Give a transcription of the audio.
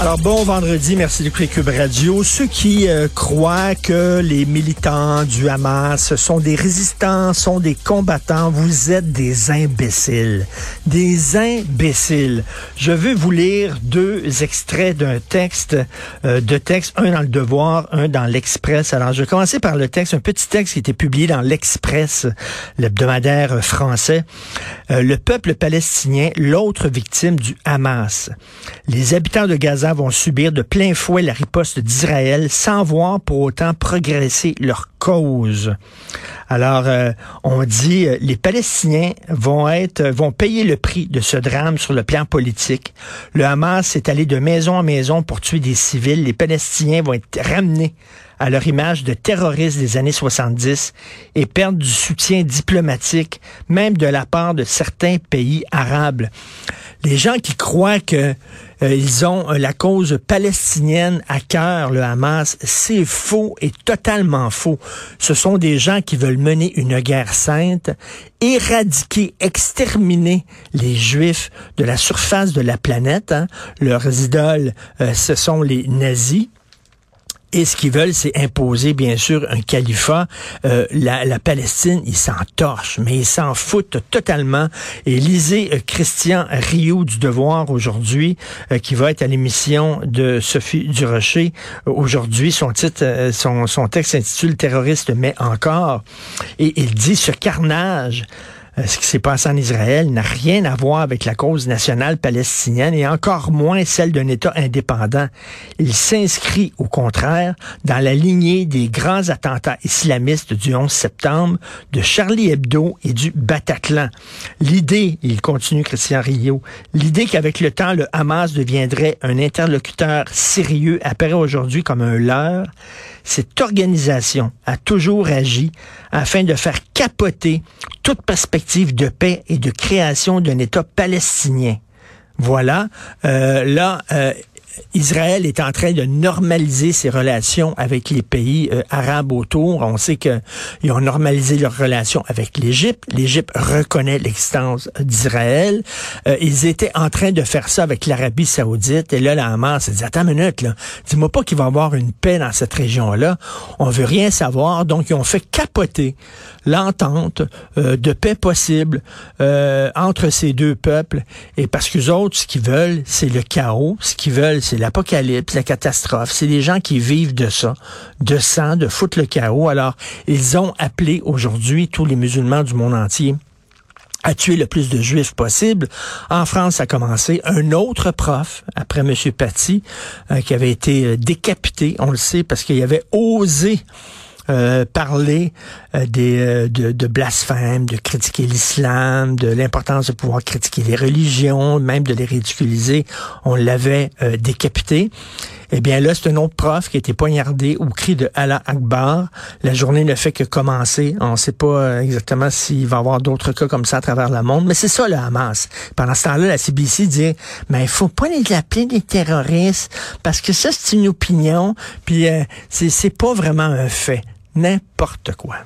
Alors bon vendredi, merci d'écouter Cube Radio. Ceux qui euh, croient que les militants du Hamas sont des résistants, sont des combattants, vous êtes des imbéciles. Des imbéciles. Je veux vous lire deux extraits d'un texte, euh, de texte, un dans le Devoir, un dans l'Express. Alors je vais commencer par le texte, un petit texte qui était publié dans l'Express, l'hebdomadaire français. Euh, le peuple palestinien, l'autre victime du Hamas. Les habitants de Gaza vont subir de plein fouet la riposte d'Israël sans voir pour autant progresser leur cause. Alors, euh, on dit euh, les Palestiniens vont être, vont payer le prix de ce drame sur le plan politique. Le Hamas est allé de maison en maison pour tuer des civils. Les Palestiniens vont être ramenés à leur image de terroristes des années 70 et perdre du soutien diplomatique, même de la part de certains pays arabes. Les gens qui croient que euh, ils ont euh, la cause palestinienne à cœur, le Hamas, c'est faux et totalement faux. Ce sont des gens qui veulent mener une guerre sainte, éradiquer, exterminer les Juifs de la surface de la planète. Hein. Leurs idoles, euh, ce sont les nazis. Et ce qu'ils veulent, c'est imposer, bien sûr, un califat. Euh, la, la, Palestine, ils s'en torchent, mais ils s'en foutent totalement. Et lisez euh, Christian Rio du Devoir aujourd'hui, euh, qui va être à l'émission de Sophie Durocher aujourd'hui. Son titre, son, son texte s'intitule Terroriste, mais encore. Et il dit ce carnage euh, ce qui s'est passé en Israël n'a rien à voir avec la cause nationale palestinienne et encore moins celle d'un État indépendant. Il s'inscrit au contraire dans la lignée des grands attentats islamistes du 11 septembre, de Charlie Hebdo et du Bataclan. L'idée, il continue Christian Rio, l'idée qu'avec le temps le Hamas deviendrait un interlocuteur sérieux apparaît aujourd'hui comme un leurre. Cette organisation a toujours agi afin de faire capoter toute perspective de paix et de création d'un État palestinien. Voilà. Euh, là, euh, Israël est en train de normaliser ses relations avec les pays euh, arabes autour. On sait qu'ils ont normalisé leurs relations avec l'Égypte. L'Égypte reconnaît l'existence d'Israël. Euh, ils étaient en train de faire ça avec l'Arabie saoudite. Et là, la Hamas s'est dit, attends une minute, dis-moi pas qu'il va y avoir une paix dans cette région-là. On veut rien savoir. Donc, ils ont fait capoter l'entente euh, de paix possible entre ces deux peuples. Et parce que autres, ce qu'ils veulent, c'est le chaos. Ce qu'ils veulent, c'est l'apocalypse, la catastrophe. C'est des gens qui vivent de ça, de sang, de foutre le chaos. Alors, ils ont appelé aujourd'hui tous les musulmans du monde entier à tuer le plus de juifs possible. En France, ça a commencé. Un autre prof, après M. Paty, euh, qui avait été euh, décapité, on le sait, parce qu'il avait osé euh, parler euh, des, euh, de, de, blasphème, de critiquer l'islam, de l'importance de pouvoir critiquer les religions, même de les ridiculiser. On l'avait décapité. Eh bien là, c'est un autre prof qui a été poignardé au cri de Allah Akbar. La journée ne fait que commencer. On ne sait pas exactement s'il va y avoir d'autres cas comme ça à travers le monde, mais c'est ça le Hamas. Pendant ce temps-là, la CBC dit, mais il faut pas les appeler des terroristes parce que ça, c'est une opinion, puis euh, c'est pas vraiment un fait n'importe quoi.